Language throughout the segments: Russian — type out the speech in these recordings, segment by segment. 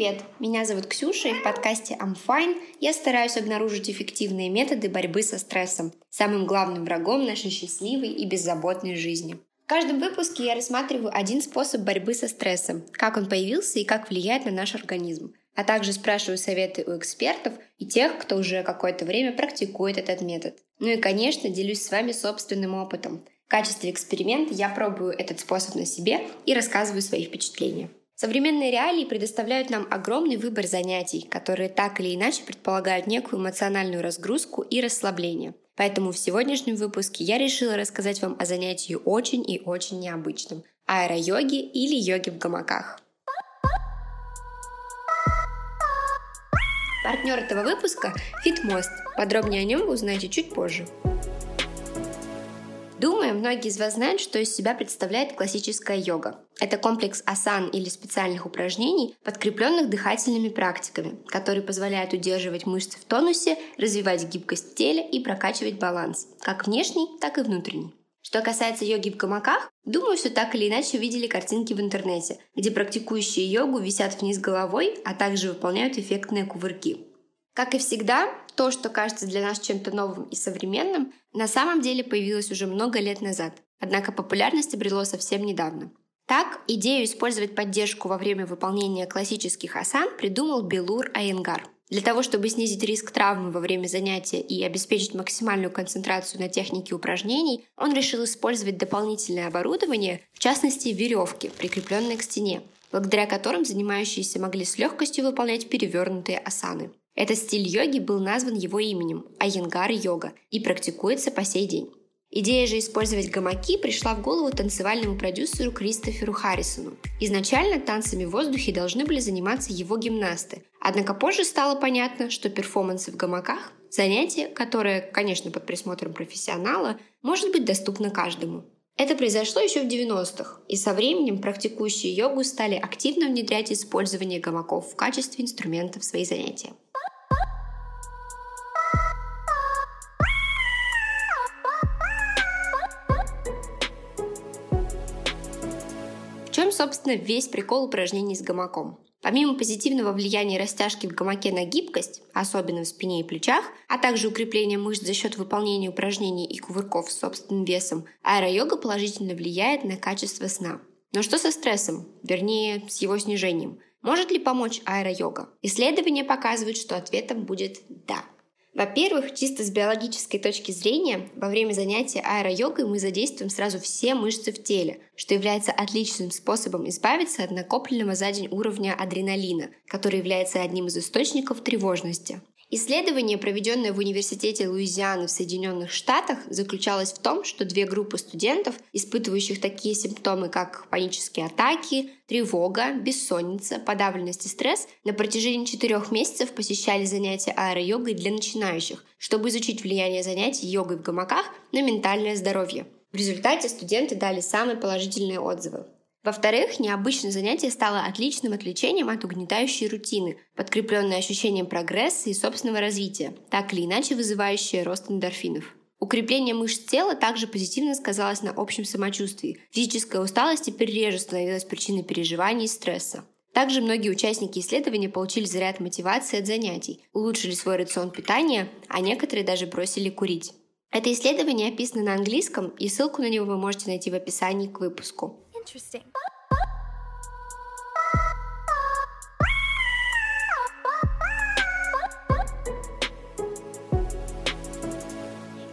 привет! Меня зовут Ксюша, и в подкасте I'm Fine я стараюсь обнаружить эффективные методы борьбы со стрессом, самым главным врагом нашей счастливой и беззаботной жизни. В каждом выпуске я рассматриваю один способ борьбы со стрессом, как он появился и как влияет на наш организм, а также спрашиваю советы у экспертов и тех, кто уже какое-то время практикует этот метод. Ну и, конечно, делюсь с вами собственным опытом. В качестве эксперимента я пробую этот способ на себе и рассказываю свои впечатления. Современные реалии предоставляют нам огромный выбор занятий, которые так или иначе предполагают некую эмоциональную разгрузку и расслабление. Поэтому в сегодняшнем выпуске я решила рассказать вам о занятии очень и очень необычном – аэро-йоге или йоге в гамаках. Партнер этого выпуска – Фитмост. Подробнее о нем вы узнаете чуть позже. Думаю, многие из вас знают, что из себя представляет классическая йога. Это комплекс асан или специальных упражнений, подкрепленных дыхательными практиками, которые позволяют удерживать мышцы в тонусе, развивать гибкость в теле и прокачивать баланс, как внешний, так и внутренний. Что касается йоги в гамаках, думаю, что так или иначе видели картинки в интернете, где практикующие йогу висят вниз головой, а также выполняют эффектные кувырки. Как и всегда, то, что кажется для нас чем-то новым и современным, на самом деле появилось уже много лет назад, однако популярность обрело совсем недавно. Так, идею использовать поддержку во время выполнения классических асан придумал Белур Айенгар. Для того, чтобы снизить риск травмы во время занятия и обеспечить максимальную концентрацию на технике упражнений, он решил использовать дополнительное оборудование, в частности веревки, прикрепленные к стене, благодаря которым занимающиеся могли с легкостью выполнять перевернутые асаны. Этот стиль йоги был назван его именем – Айенгар-йога и практикуется по сей день. Идея же использовать гамаки пришла в голову танцевальному продюсеру Кристоферу Харрисону. Изначально танцами в воздухе должны были заниматься его гимнасты, однако позже стало понятно, что перформансы в гамаках – занятие, которое, конечно, под присмотром профессионала, может быть доступно каждому. Это произошло еще в 90-х, и со временем практикующие йогу стали активно внедрять использование гамаков в качестве инструмента в свои занятия. Собственно, весь прикол упражнений с гамаком. Помимо позитивного влияния растяжки в гамаке на гибкость, особенно в спине и плечах, а также укрепления мышц за счет выполнения упражнений и кувырков с собственным весом, аэро-йога положительно влияет на качество сна. Но что со стрессом? Вернее, с его снижением. Может ли помочь аэро-йога? Исследования показывают, что ответом будет «да». Во-первых, чисто с биологической точки зрения, во время занятия аэро-йогой мы задействуем сразу все мышцы в теле, что является отличным способом избавиться от накопленного за день уровня адреналина, который является одним из источников тревожности. Исследование, проведенное в Университете Луизианы в Соединенных Штатах, заключалось в том, что две группы студентов, испытывающих такие симптомы, как панические атаки, тревога, бессонница, подавленность и стресс, на протяжении четырех месяцев посещали занятия аэро-йогой для начинающих, чтобы изучить влияние занятий йогой в гамаках на ментальное здоровье. В результате студенты дали самые положительные отзывы. Во-вторых, необычное занятие стало отличным отвлечением от угнетающей рутины, подкрепленной ощущением прогресса и собственного развития, так или иначе вызывающее рост эндорфинов. Укрепление мышц тела также позитивно сказалось на общем самочувствии. Физическая усталость теперь реже становилась причиной переживаний и стресса. Также многие участники исследования получили заряд мотивации от занятий, улучшили свой рацион питания, а некоторые даже бросили курить. Это исследование описано на английском, и ссылку на него вы можете найти в описании к выпуску. Interesting.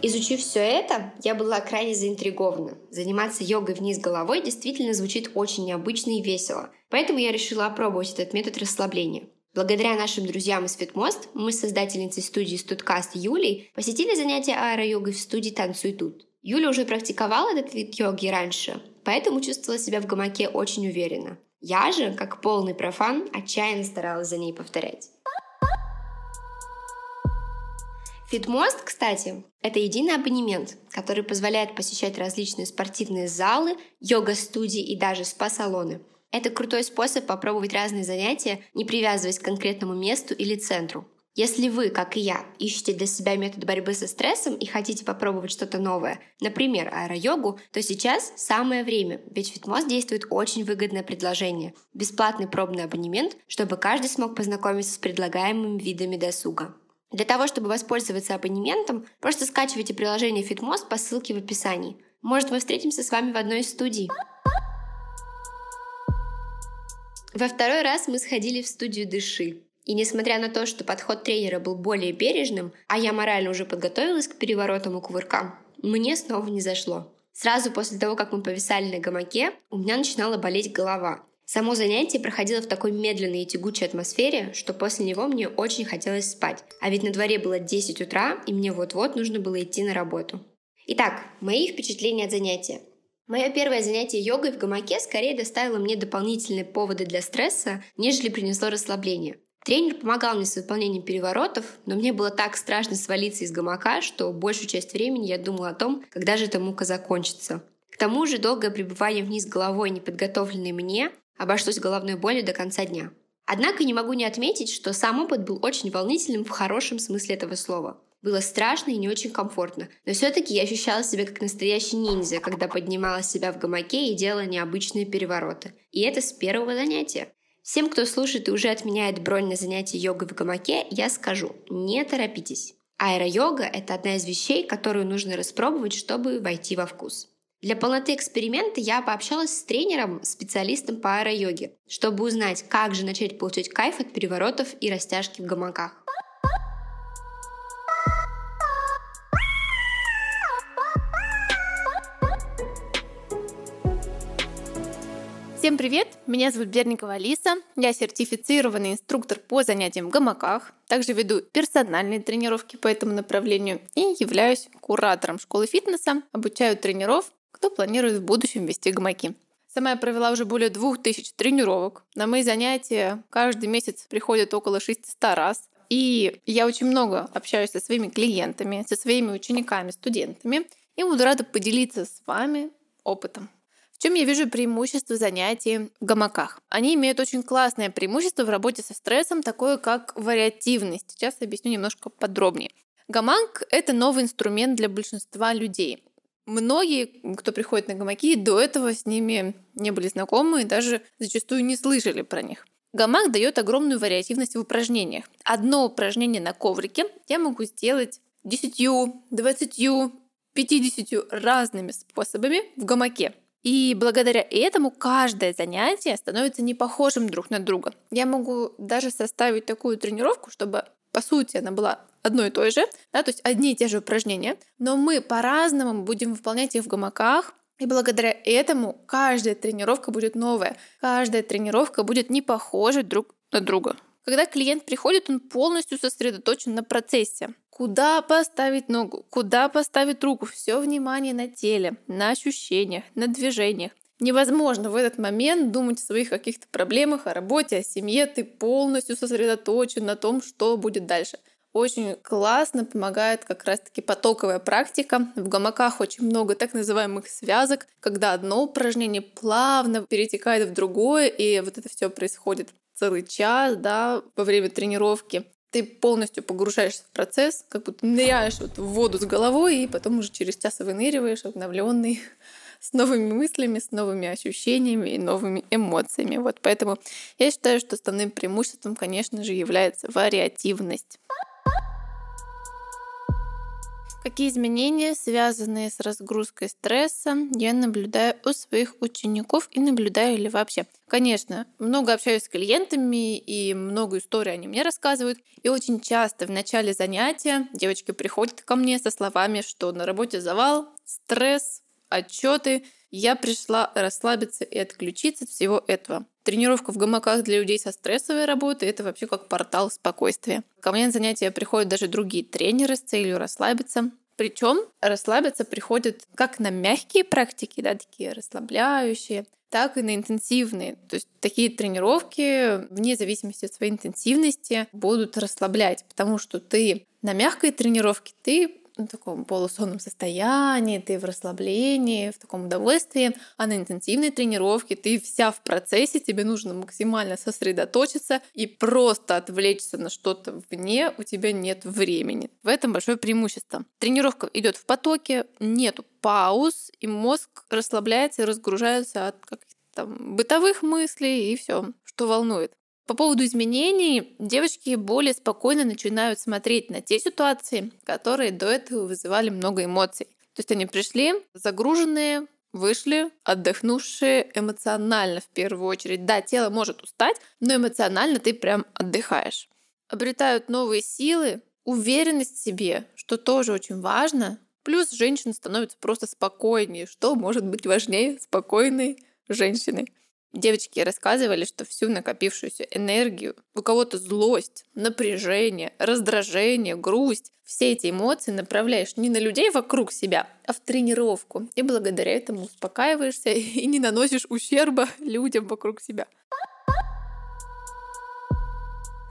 Изучив все это, я была крайне заинтригована. Заниматься йогой вниз головой действительно звучит очень необычно и весело. Поэтому я решила опробовать этот метод расслабления. Благодаря нашим друзьям из Фитмост мы с создательницей студии Студкаст Юлей посетили занятия аэро-йогой в студии «Танцуй тут». Юля уже практиковала этот вид йоги раньше, поэтому чувствовала себя в гамаке очень уверенно. Я же, как полный профан, отчаянно старалась за ней повторять. Фитмост, кстати, это единый абонемент, который позволяет посещать различные спортивные залы, йога-студии и даже спа-салоны. Это крутой способ попробовать разные занятия, не привязываясь к конкретному месту или центру. Если вы, как и я, ищете для себя метод борьбы со стрессом и хотите попробовать что-то новое, например, аэро-йогу, то сейчас самое время, ведь Фитмос действует очень выгодное предложение – бесплатный пробный абонемент, чтобы каждый смог познакомиться с предлагаемыми видами досуга. Для того, чтобы воспользоваться абонементом, просто скачивайте приложение Fitmost по ссылке в описании. Может, мы встретимся с вами в одной из студий. Во второй раз мы сходили в студию «Дыши». И несмотря на то, что подход тренера был более бережным, а я морально уже подготовилась к переворотам и кувыркам, мне снова не зашло. Сразу после того, как мы повисали на гамаке, у меня начинала болеть голова. Само занятие проходило в такой медленной и тягучей атмосфере, что после него мне очень хотелось спать. А ведь на дворе было 10 утра, и мне вот-вот нужно было идти на работу. Итак, мои впечатления от занятия. Мое первое занятие йогой в гамаке скорее доставило мне дополнительные поводы для стресса, нежели принесло расслабление. Тренер помогал мне с выполнением переворотов, но мне было так страшно свалиться из гамака, что большую часть времени я думала о том, когда же эта мука закончится. К тому же долгое пребывание вниз головой, неподготовленной мне, обошлось головной болью до конца дня. Однако не могу не отметить, что сам опыт был очень волнительным в хорошем смысле этого слова. Было страшно и не очень комфортно, но все-таки я ощущала себя как настоящий ниндзя, когда поднимала себя в гамаке и делала необычные перевороты. И это с первого занятия. Всем, кто слушает и уже отменяет бронь на занятие йогой в гамаке, я скажу, не торопитесь. Аэро-йога – это одна из вещей, которую нужно распробовать, чтобы войти во вкус. Для полноты эксперимента я пообщалась с тренером, специалистом по аэро-йоге, чтобы узнать, как же начать получать кайф от переворотов и растяжки в гамаках. Всем привет! Меня зовут Берникова Алиса. Я сертифицированный инструктор по занятиям в гамаках. Также веду персональные тренировки по этому направлению и являюсь куратором школы фитнеса. Обучаю тренеров, кто планирует в будущем вести гамаки. Сама я провела уже более 2000 тренировок. На мои занятия каждый месяц приходят около 600 раз. И я очень много общаюсь со своими клиентами, со своими учениками, студентами. И буду рада поделиться с вами опытом. В чем я вижу преимущество занятий в гамаках? Они имеют очень классное преимущество в работе со стрессом, такое как вариативность. Сейчас объясню немножко подробнее. Гамак — это новый инструмент для большинства людей. Многие, кто приходит на гамаки, до этого с ними не были знакомы и даже зачастую не слышали про них. Гамак дает огромную вариативность в упражнениях. Одно упражнение на коврике я могу сделать 10, 20, 50 разными способами в гамаке. И благодаря этому каждое занятие становится не похожим друг на друга. Я могу даже составить такую тренировку, чтобы по сути она была одной и той же, да, то есть одни и те же упражнения, но мы по-разному будем выполнять их в гамаках, и благодаря этому каждая тренировка будет новая, каждая тренировка будет не похожа друг на друга. Когда клиент приходит, он полностью сосредоточен на процессе. Куда поставить ногу, куда поставить руку, все внимание на теле, на ощущениях, на движениях. Невозможно в этот момент думать о своих каких-то проблемах, о работе, о семье. Ты полностью сосредоточен на том, что будет дальше. Очень классно помогает как раз-таки потоковая практика. В гамаках очень много так называемых связок, когда одно упражнение плавно перетекает в другое, и вот это все происходит целый час, да, во время тренировки ты полностью погружаешься в процесс, как будто ныряешь вот в воду с головой, и потом уже через час выныриваешь обновленный, с новыми мыслями, с новыми ощущениями и новыми эмоциями. Вот поэтому я считаю, что основным преимуществом, конечно же, является вариативность. Какие изменения, связанные с разгрузкой стресса, я наблюдаю у своих учеников и наблюдаю ли вообще? Конечно, много общаюсь с клиентами и много историй они мне рассказывают. И очень часто в начале занятия девочки приходят ко мне со словами, что на работе завал, стресс, отчеты. Я пришла расслабиться и отключиться от всего этого. Тренировка в гамаках для людей со стрессовой работой — это вообще как портал спокойствия. Ко мне на занятия приходят даже другие тренеры с целью расслабиться. Причем расслабиться приходят как на мягкие практики, да, такие расслабляющие, так и на интенсивные. То есть такие тренировки, вне зависимости от своей интенсивности, будут расслаблять, потому что ты на мягкой тренировке ты в таком полусонном состоянии, ты в расслаблении, в таком удовольствии, а на интенсивной тренировке ты вся в процессе, тебе нужно максимально сосредоточиться и просто отвлечься на что-то вне, у тебя нет времени. В этом большое преимущество. Тренировка идет в потоке, нету пауз, и мозг расслабляется и разгружается от каких-то там бытовых мыслей и все, что волнует. По поводу изменений, девочки более спокойно начинают смотреть на те ситуации, которые до этого вызывали много эмоций. То есть они пришли загруженные, вышли, отдохнувшие эмоционально в первую очередь. Да, тело может устать, но эмоционально ты прям отдыхаешь. Обретают новые силы, уверенность в себе, что тоже очень важно. Плюс женщина становится просто спокойнее. Что может быть важнее спокойной женщины? Девочки рассказывали, что всю накопившуюся энергию, у кого-то злость, напряжение, раздражение, грусть, все эти эмоции направляешь не на людей вокруг себя, а в тренировку. И благодаря этому успокаиваешься и не наносишь ущерба людям вокруг себя.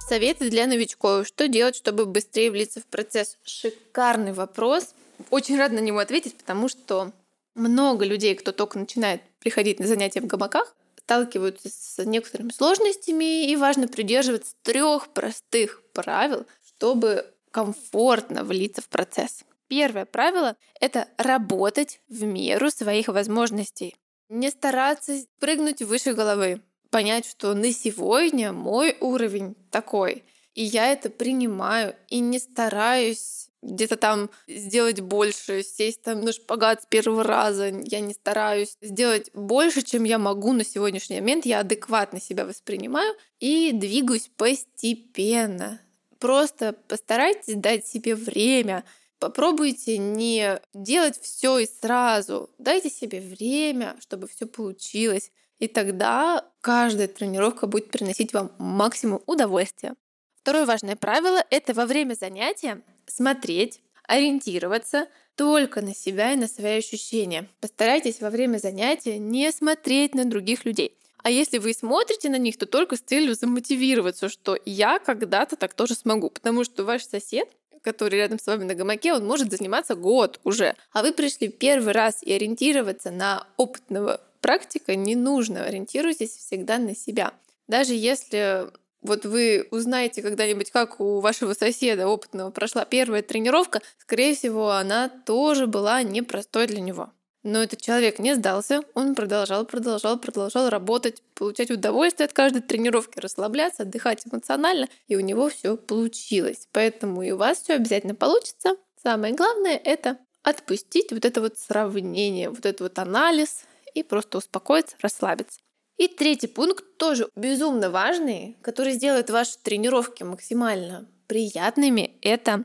Советы для новичков. Что делать, чтобы быстрее влиться в процесс? Шикарный вопрос. Очень рад на него ответить, потому что много людей, кто только начинает приходить на занятия в гамаках, сталкиваются с некоторыми сложностями, и важно придерживаться трех простых правил, чтобы комфортно влиться в процесс. Первое правило — это работать в меру своих возможностей. Не стараться прыгнуть выше головы. Понять, что на сегодня мой уровень такой, и я это принимаю, и не стараюсь где-то там сделать больше, сесть там на шпагат с первого раза. Я не стараюсь сделать больше, чем я могу на сегодняшний момент. Я адекватно себя воспринимаю и двигаюсь постепенно. Просто постарайтесь дать себе время. Попробуйте не делать все и сразу. Дайте себе время, чтобы все получилось. И тогда каждая тренировка будет приносить вам максимум удовольствия. Второе важное правило — это во время занятия смотреть, ориентироваться только на себя и на свои ощущения. Постарайтесь во время занятия не смотреть на других людей. А если вы смотрите на них, то только с целью замотивироваться, что я когда-то так тоже смогу. Потому что ваш сосед, который рядом с вами на гамаке, он может заниматься год уже. А вы пришли первый раз и ориентироваться на опытного практика не нужно. Ориентируйтесь всегда на себя. Даже если вот вы узнаете когда-нибудь, как у вашего соседа опытного прошла первая тренировка, скорее всего, она тоже была непростой для него. Но этот человек не сдался, он продолжал, продолжал, продолжал работать, получать удовольствие от каждой тренировки, расслабляться, отдыхать эмоционально, и у него все получилось. Поэтому и у вас все обязательно получится. Самое главное — это отпустить вот это вот сравнение, вот этот вот анализ и просто успокоиться, расслабиться. И третий пункт тоже безумно важный, который сделает ваши тренировки максимально приятными, это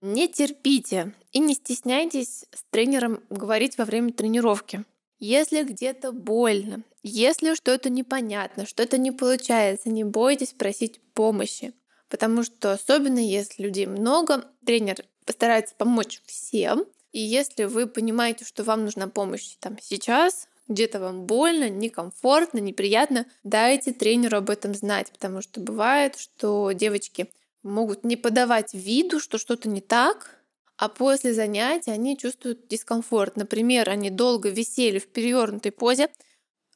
не терпите и не стесняйтесь с тренером говорить во время тренировки. Если где-то больно, если что-то непонятно, что-то не получается, не бойтесь просить помощи. Потому что особенно если людей много, тренер постарается помочь всем. И если вы понимаете, что вам нужна помощь там сейчас, где-то вам больно, некомфортно, неприятно, дайте тренеру об этом знать, потому что бывает, что девочки могут не подавать виду, что что-то не так, а после занятия они чувствуют дискомфорт. Например, они долго висели в перевернутой позе,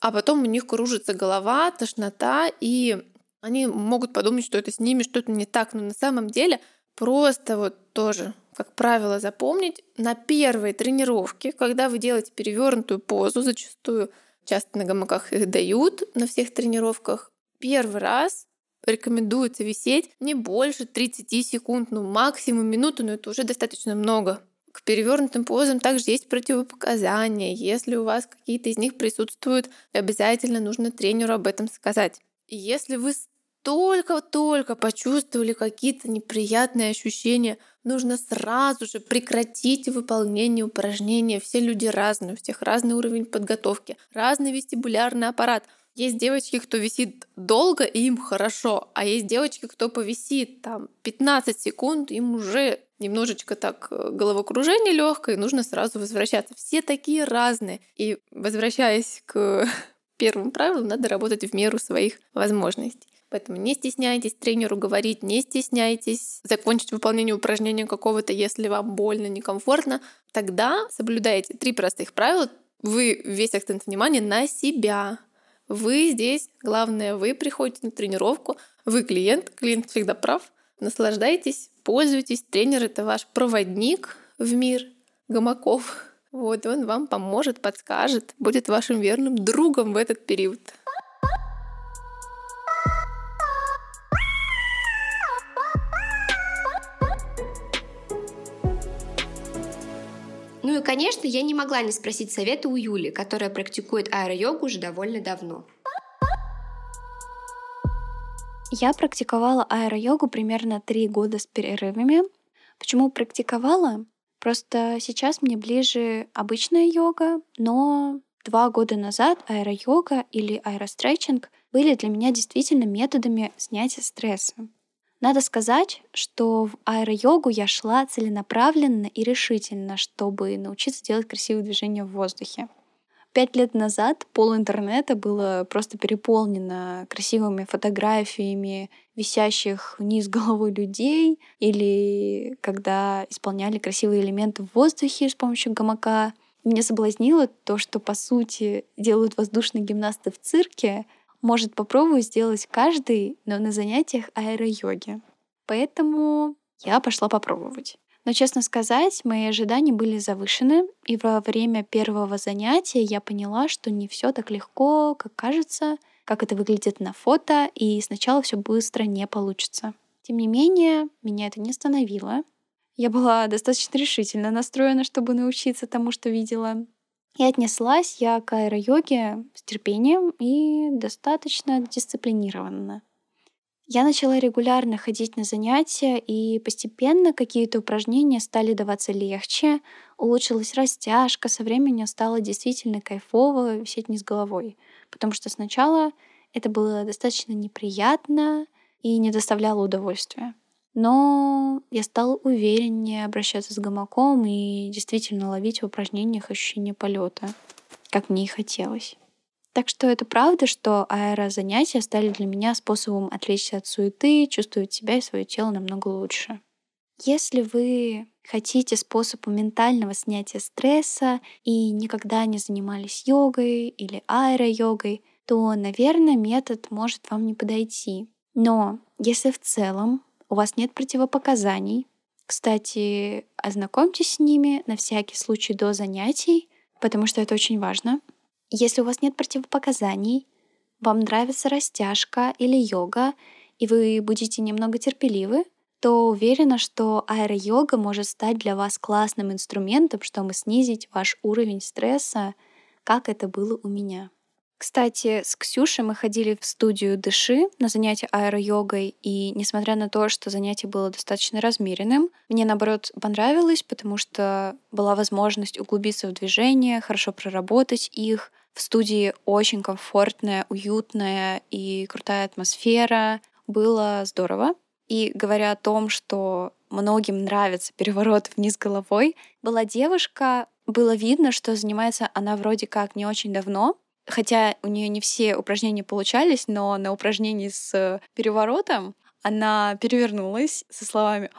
а потом у них кружится голова, тошнота, и они могут подумать, что это с ними что-то не так, но на самом деле просто вот тоже как правило, запомнить на первой тренировке, когда вы делаете перевернутую позу, зачастую часто на гамаках их дают на всех тренировках, первый раз рекомендуется висеть не больше 30 секунд, ну максимум минуту, но это уже достаточно много. К перевернутым позам также есть противопоказания. Если у вас какие-то из них присутствуют, обязательно нужно тренеру об этом сказать. И если вы только-только почувствовали какие-то неприятные ощущения, нужно сразу же прекратить выполнение упражнения. Все люди разные, у всех разный уровень подготовки, разный вестибулярный аппарат. Есть девочки, кто висит долго, и им хорошо, а есть девочки, кто повисит там 15 секунд, им уже немножечко так э, головокружение легкое, и нужно сразу возвращаться. Все такие разные. И возвращаясь к первым правилам, надо работать в меру своих возможностей. Поэтому не стесняйтесь тренеру говорить, не стесняйтесь закончить выполнение упражнения какого-то, если вам больно, некомфортно. Тогда соблюдайте три простых правила. Вы весь акцент внимания на себя. Вы здесь, главное, вы приходите на тренировку, вы клиент, клиент всегда прав. Наслаждайтесь, пользуйтесь. Тренер — это ваш проводник в мир гамаков. Вот он вам поможет, подскажет, будет вашим верным другом в этот период. Конечно, я не могла не спросить совета у Юли, которая практикует аэро-йогу уже довольно давно. Я практиковала аэро-йогу примерно три года с перерывами. Почему практиковала? Просто сейчас мне ближе обычная йога, но два года назад аэро-йога или аэростретчинг были для меня действительно методами снятия стресса. Надо сказать, что в аэро-йогу я шла целенаправленно и решительно, чтобы научиться делать красивые движения в воздухе. Пять лет назад пол интернета было просто переполнено красивыми фотографиями висящих вниз головой людей или когда исполняли красивые элементы в воздухе с помощью гамака. Меня соблазнило то, что по сути делают воздушные гимнасты в цирке, может попробовать сделать каждый, но на занятиях аэро-йоги. Поэтому я пошла попробовать. Но, честно сказать, мои ожидания были завышены, и во время первого занятия я поняла, что не все так легко, как кажется, как это выглядит на фото, и сначала все быстро не получится. Тем не менее, меня это не остановило. Я была достаточно решительно настроена, чтобы научиться тому, что видела. И отнеслась я к аэро-йоге с терпением и достаточно дисциплинированно. Я начала регулярно ходить на занятия, и постепенно какие-то упражнения стали даваться легче, улучшилась растяжка, со временем стало действительно кайфово висеть не с головой. Потому что сначала это было достаточно неприятно и не доставляло удовольствия. Но я стала увереннее обращаться с гамаком и действительно ловить в упражнениях ощущение полета, как мне и хотелось. Так что это правда, что аэрозанятия стали для меня способом отвлечься от суеты, чувствовать себя и свое тело намного лучше. Если вы хотите способ ментального снятия стресса и никогда не занимались йогой или аэро-йогой, то, наверное, метод может вам не подойти. Но если в целом у вас нет противопоказаний. Кстати, ознакомьтесь с ними на всякий случай до занятий, потому что это очень важно. Если у вас нет противопоказаний, вам нравится растяжка или йога, и вы будете немного терпеливы, то уверена, что аэро-йога может стать для вас классным инструментом, чтобы снизить ваш уровень стресса, как это было у меня. Кстати, с Ксюшей мы ходили в студию Дыши на занятие аэро-йогой, и несмотря на то, что занятие было достаточно размеренным, мне, наоборот, понравилось, потому что была возможность углубиться в движение, хорошо проработать их. В студии очень комфортная, уютная и крутая атмосфера. Было здорово. И говоря о том, что многим нравится переворот вниз головой, была девушка, было видно, что занимается она вроде как не очень давно, Хотя у нее не все упражнения получались, но на упражнении с переворотом она перевернулась со словами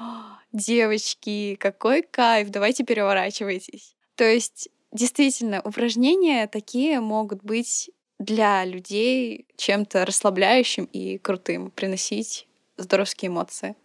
«Девочки, какой кайф, давайте переворачивайтесь». То есть действительно упражнения такие могут быть для людей чем-то расслабляющим и крутым, приносить здоровские эмоции.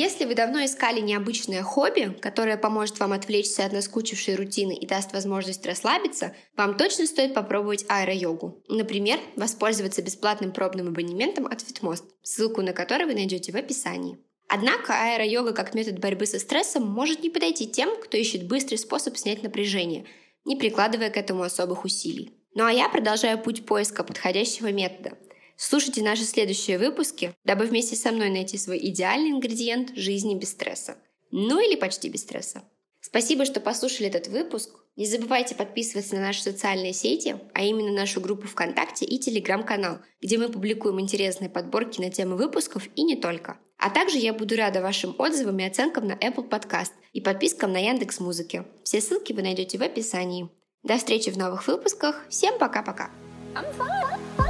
Если вы давно искали необычное хобби, которое поможет вам отвлечься от наскучившей рутины и даст возможность расслабиться, вам точно стоит попробовать аэро-йогу. Например, воспользоваться бесплатным пробным абонементом от Fitmost, ссылку на который вы найдете в описании. Однако аэро-йога как метод борьбы со стрессом может не подойти тем, кто ищет быстрый способ снять напряжение, не прикладывая к этому особых усилий. Ну а я продолжаю путь поиска подходящего метода – Слушайте наши следующие выпуски, дабы вместе со мной найти свой идеальный ингредиент жизни без стресса. Ну или почти без стресса. Спасибо, что послушали этот выпуск. Не забывайте подписываться на наши социальные сети, а именно нашу группу ВКонтакте и Телеграм-канал, где мы публикуем интересные подборки на темы выпусков и не только. А также я буду рада вашим отзывам и оценкам на Apple Podcast и подпискам на Яндекс Музыке. Все ссылки вы найдете в описании. До встречи в новых выпусках. Всем пока-пока. I'm fine.